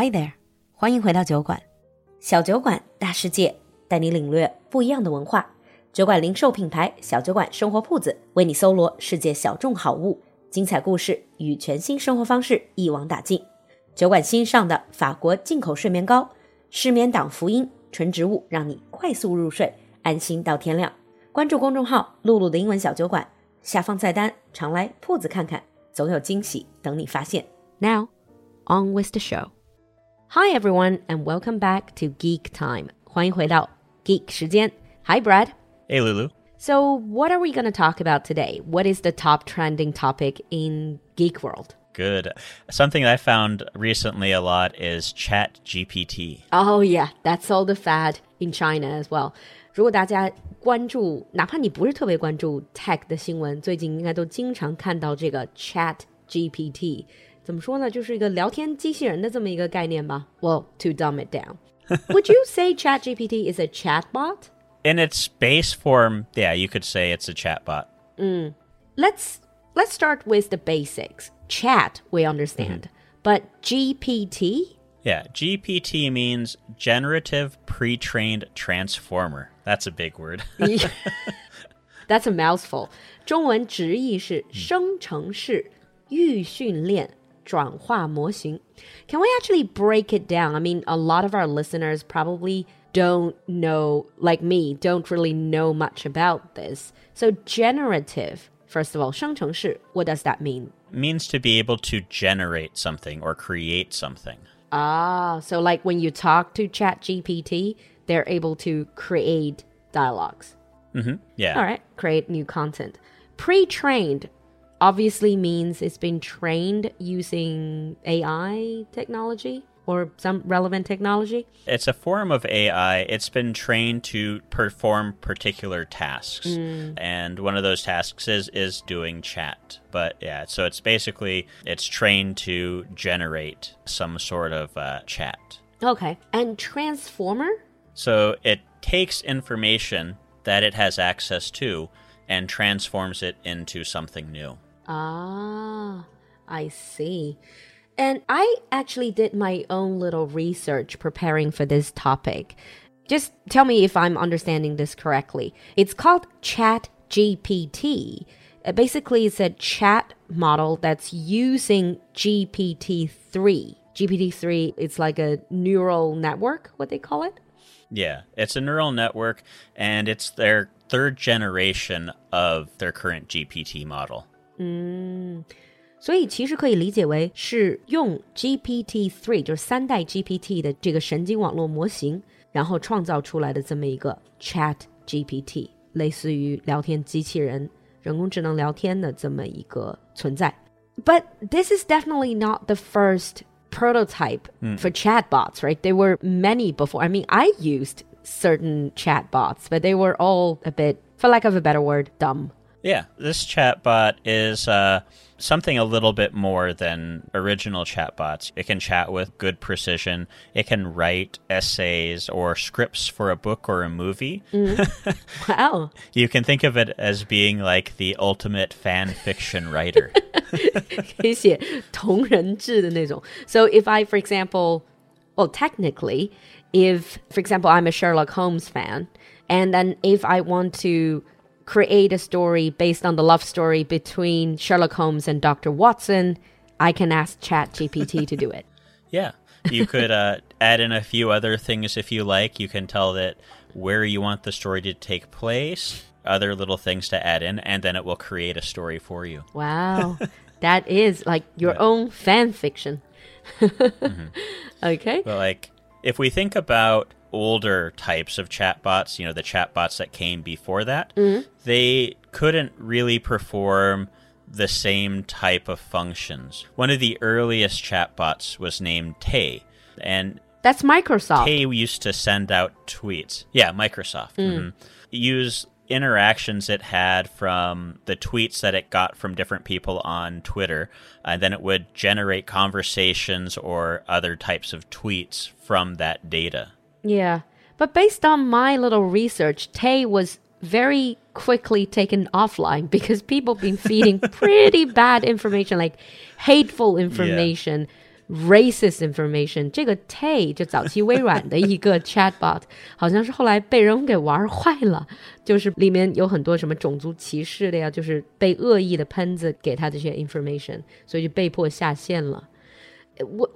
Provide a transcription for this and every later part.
Hi there，欢迎回到酒馆，小酒馆大世界，带你领略不一样的文化。酒馆零售品牌小酒馆生活铺子为你搜罗世界小众好物、精彩故事与全新生活方式一网打尽。酒馆新上的法国进口睡眠膏，失眠党福音纯植物，让你快速入睡，安心到天亮。关注公众号“露露的英文小酒馆”，下方菜单常来铺子看看，总有惊喜等你发现。Now on with the show. Hi everyone and welcome back to Geek Time. 欢迎回到 Geek 时间。Hi Brad. Hey, Lulu. So, what are we going to talk about today? What is the top trending topic in geek world? Good. Something I found recently a lot is Chat GPT. Oh yeah, that's all the fad in China as well. 如果大家关注，哪怕你不是特别关注 tech 的新闻，最近应该都经常看到这个 Chat GPT。 怎么说呢？就是一个聊天机器人的这么一个概念吧。Well, to dumb it down, would you say Chat GPT is a chatbot? In its base form, yeah, you could say it's a chatbot. Let's let's start with the basics. Chat, we understand, but GPT. Yeah, GPT means generative pre-trained transformer. That's a big word. That's a mouthful. 中文直译是生成式预训练 转化模型. Can we actually break it down? I mean, a lot of our listeners probably don't know, like me, don't really know much about this. So generative, first of all, 生成式, what does that mean? means to be able to generate something or create something. Ah, so like when you talk to ChatGPT, they're able to create dialogues. Yeah. All right, create new content. Pre trained obviously means it's been trained using AI technology or some relevant technology. It's a form of AI. It's been trained to perform particular tasks. And one of those tasks is is doing chat. But yeah, so it's basically it's trained to generate some sort of uh, chat. Okay. And transformer? So it takes information that it has access to and transforms it into something new. Ah, I see. And I actually did my own little research preparing for this topic. Just tell me if I'm understanding this correctly. It's called Chat GPT. Uh, basically, it's a chat model that's using GPT-3. GPT-3, it's like a neural network, what they call it. Yeah, it's a neural network and it's their third generation of their current GPT model. 所以其实可以理解为是用 GPT three，就是三代 GPT 的这个神经网络模型，然后创造出来的这么一个 Chat GPT，类似于聊天机器人、人工智能聊天的这么一个存在。But this is definitely not the first prototype for chatbots, right? There were many before. I mean, I used certain chatbots, but they were all a bit, for lack of a better word, dumb. Yeah, this chatbot is uh, something a little bit more than original chatbots. It can chat with good precision. It can write essays or scripts for a book or a movie. Mm. wow. you can think of it as being like the ultimate fan fiction writer. so if I, for example, well, technically, if, for example, I'm a Sherlock Holmes fan, and then if I want to create a story based on the love story between Sherlock Holmes and Dr. Watson, I can ask ChatGPT to do it. Yeah. You could uh, add in a few other things if you like. You can tell it where you want the story to take place, other little things to add in, and then it will create a story for you. Wow. that is like your own fan fiction. Okay. But like, if we think about older types of chatbots, you know, the chatbots that came before that, mm-hmm. they couldn't really perform the same type of functions. One of the earliest chatbots was named Tay, and That's Microsoft. Tay used to send out tweets. Yeah, Microsoft. mhm. Use interactions it had from the tweets that it got from different people on Twitter, and then it would generate conversations or other types of tweets from that data. Yeah. But based on my little research, Tay was very quickly taken offline because people been feeding pretty bad information, like hateful information racist information。这个 Tay 就早期微软的一个 chatbot，好像是后来被人给玩坏了，就是里面有很多什么种族歧视的呀，就是被恶意的喷子给他这些 information，所以就被迫下线了。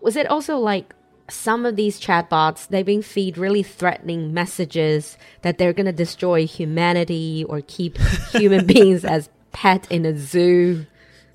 Was it also like some of these chatbots they've been feed really threatening messages that they're going to destroy humanity or keep human beings as pet in a zoo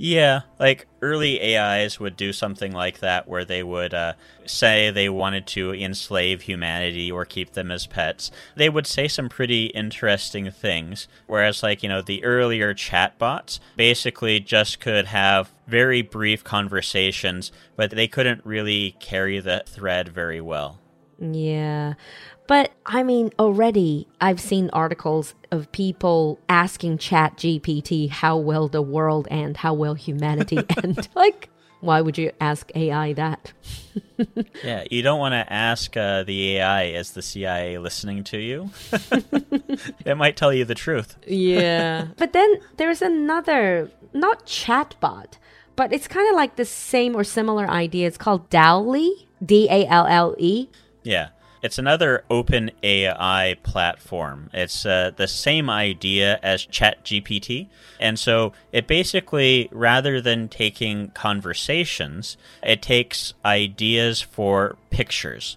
yeah, like early AIs would do something like that where they would uh, say they wanted to enslave humanity or keep them as pets. They would say some pretty interesting things. Whereas, like, you know, the earlier chatbots basically just could have very brief conversations, but they couldn't really carry the thread very well. Yeah. But I mean, already I've seen articles of people asking Chat GPT how will the world end, how will humanity end. like, why would you ask AI that? yeah, you don't want to ask uh, the AI, is the CIA listening to you? it might tell you the truth. yeah. But then there's another, not chatbot, but it's kind of like the same or similar idea. It's called DALL-E, D A L L E. Yeah. It's another open AI platform. It's uh, the same idea as ChatGPT. And so it basically, rather than taking conversations, it takes ideas for pictures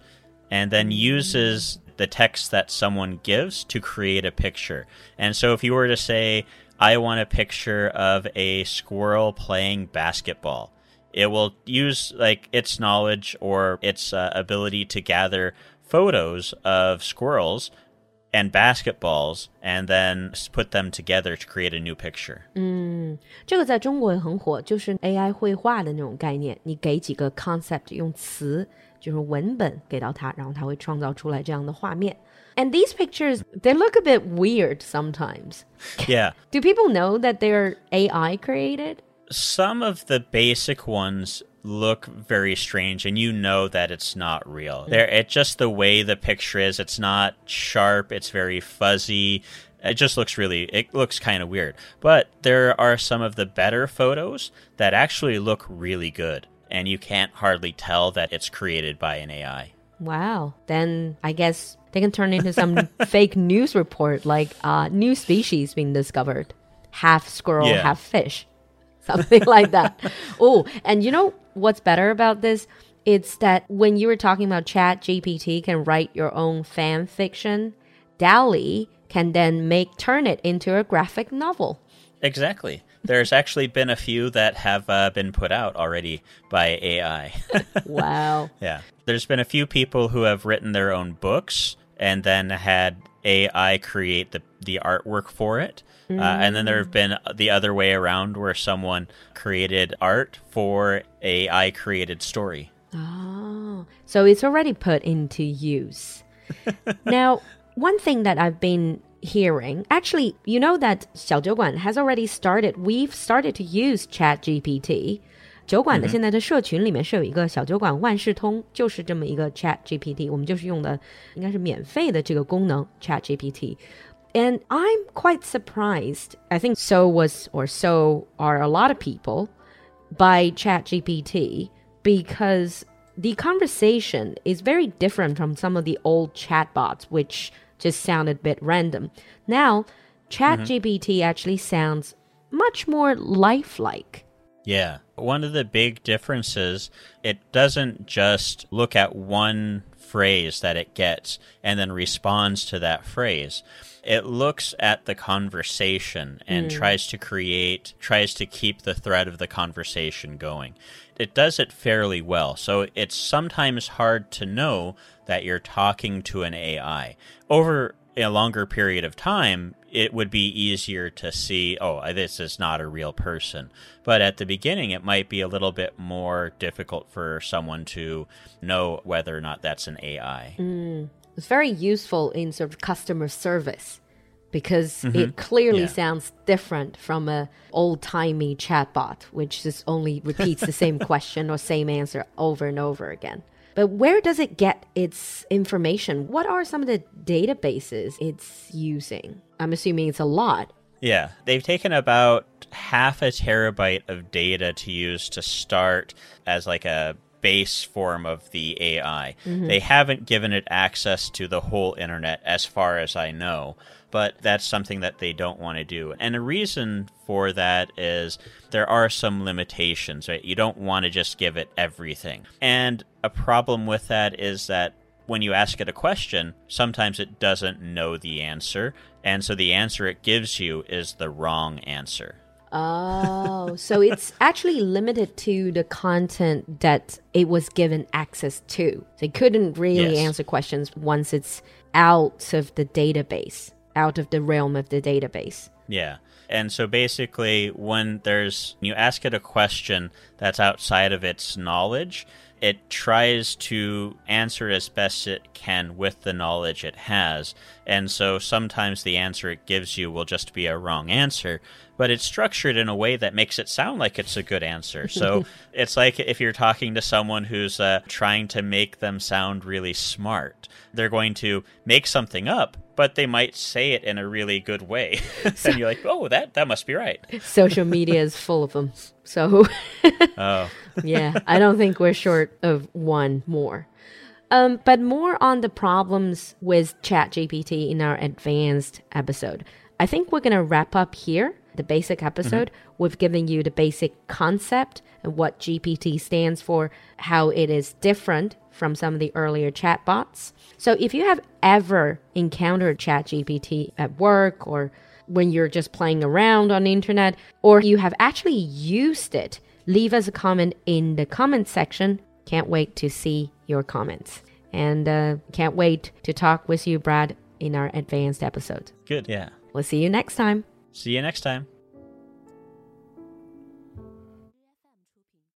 and then uses the text that someone gives to create a picture. And so if you were to say, I want a picture of a squirrel playing basketball, it will use like its knowledge or its uh, ability to gather photos of squirrels and basketballs and then put them together to create a new picture. 嗯，这个在中国也很火，就是 AI 绘画的那种概念。你给几个 concept，用词就是文本给到它，然后它会创造出来这样的画面。And these pictures, they look a bit weird sometimes. Yeah. Do people know that they're AI created? Some of the basic ones look very strange and you know that it's not real. There it's just the way the picture is. It's not sharp, it's very fuzzy. It just looks really it looks kind of weird. But there are some of the better photos that actually look really good and you can't hardly tell that it's created by an AI. Wow. Then I guess they can turn into some fake news report like uh, new species being discovered. Half squirrel, yeah. half fish. Something like that. Oh, and you know what's better about this? It's that when you were talking about Chat GPT can write your own fan fiction, DALL-E can then make turn it into a graphic novel. Exactly. There's actually been a few that have uh, been put out already by AI. wow. Yeah. There's been a few people who have written their own books and then had AI create the the artwork for it. Mm. Uh, and then there have been the other way around where someone created art for AI created story. Oh, so it's already put into use. now, one thing that I've been hearing, actually, you know that Xiaojiu Guan has already started, we've started to use ChatGPT 酒馆的现在的社群里面是有一个小酒馆万事通，就是这么一个 Chat GPT，我们就是用的应该是免费的这个功能 Chat GPT。And I'm quite surprised. I think so was or so are a lot of people by ChatGPT because the conversation is very different from some of the old chatbots, which just sounded a bit random. Now, ChatGPT mm -hmm. actually sounds much more lifelike. Yeah. One of the big differences, it doesn't just look at one phrase that it gets and then responds to that phrase. It looks at the conversation and mm. tries to create, tries to keep the thread of the conversation going. It does it fairly well. So it's sometimes hard to know that you're talking to an AI. Over a longer period of time, it would be easier to see, oh, this is not a real person. But at the beginning, it might be a little bit more difficult for someone to know whether or not that's an AI. Mm. It's very useful in sort of customer service because mm -hmm. it clearly yeah. sounds different from a old-timey chatbot which just only repeats the same question or same answer over and over again. But where does it get its information? What are some of the databases it's using? I'm assuming it's a lot. Yeah, they've taken about half a terabyte of data to use to start as like a base form of the AI. Mm-hmm. They haven't given it access to the whole internet, as far as I know, but that's something that they don't want to do. And the reason for that is there are some limitations, right? You don't want to just give it everything. And a problem with that is that when you ask it a question, sometimes it doesn't know the answer. And so the answer it gives you is the wrong answer. Oh, so it's actually limited to the content that it was given access to. So it couldn't really Yes. answer questions once it's out of the database, out of the realm of the database. Yeah. And so basically, when there's, you ask it a question that's outside of its knowledge, it tries to answer as best it can with the knowledge it has. And so sometimes the answer it gives you will just be a wrong answer, but it's structured in a way that makes it sound like it's a good answer. So it's like if you're talking to someone who's uh, trying to make them sound really smart, they're going to make something up, but they might say it in a really good way. and you're like, oh, that, that must be right. Social media is full of them. So, Oh, yeah, I don't think we're short of one more. Um, but more on the problems with ChatGPT in our advanced episode. I think we're going to wrap up here, the basic episode. We've given you the basic concept and what GPT stands for, how it is different from some of the earlier chatbots. So if you have ever encountered ChatGPT at work or when you're just playing around on the internet, or you have actually used it, leave us a comment in the comment section. Can't wait to see your comments. And uh, can't wait to talk with you, Brad, in our advanced episode. good. Yeah. We'll see you next time. See you next time.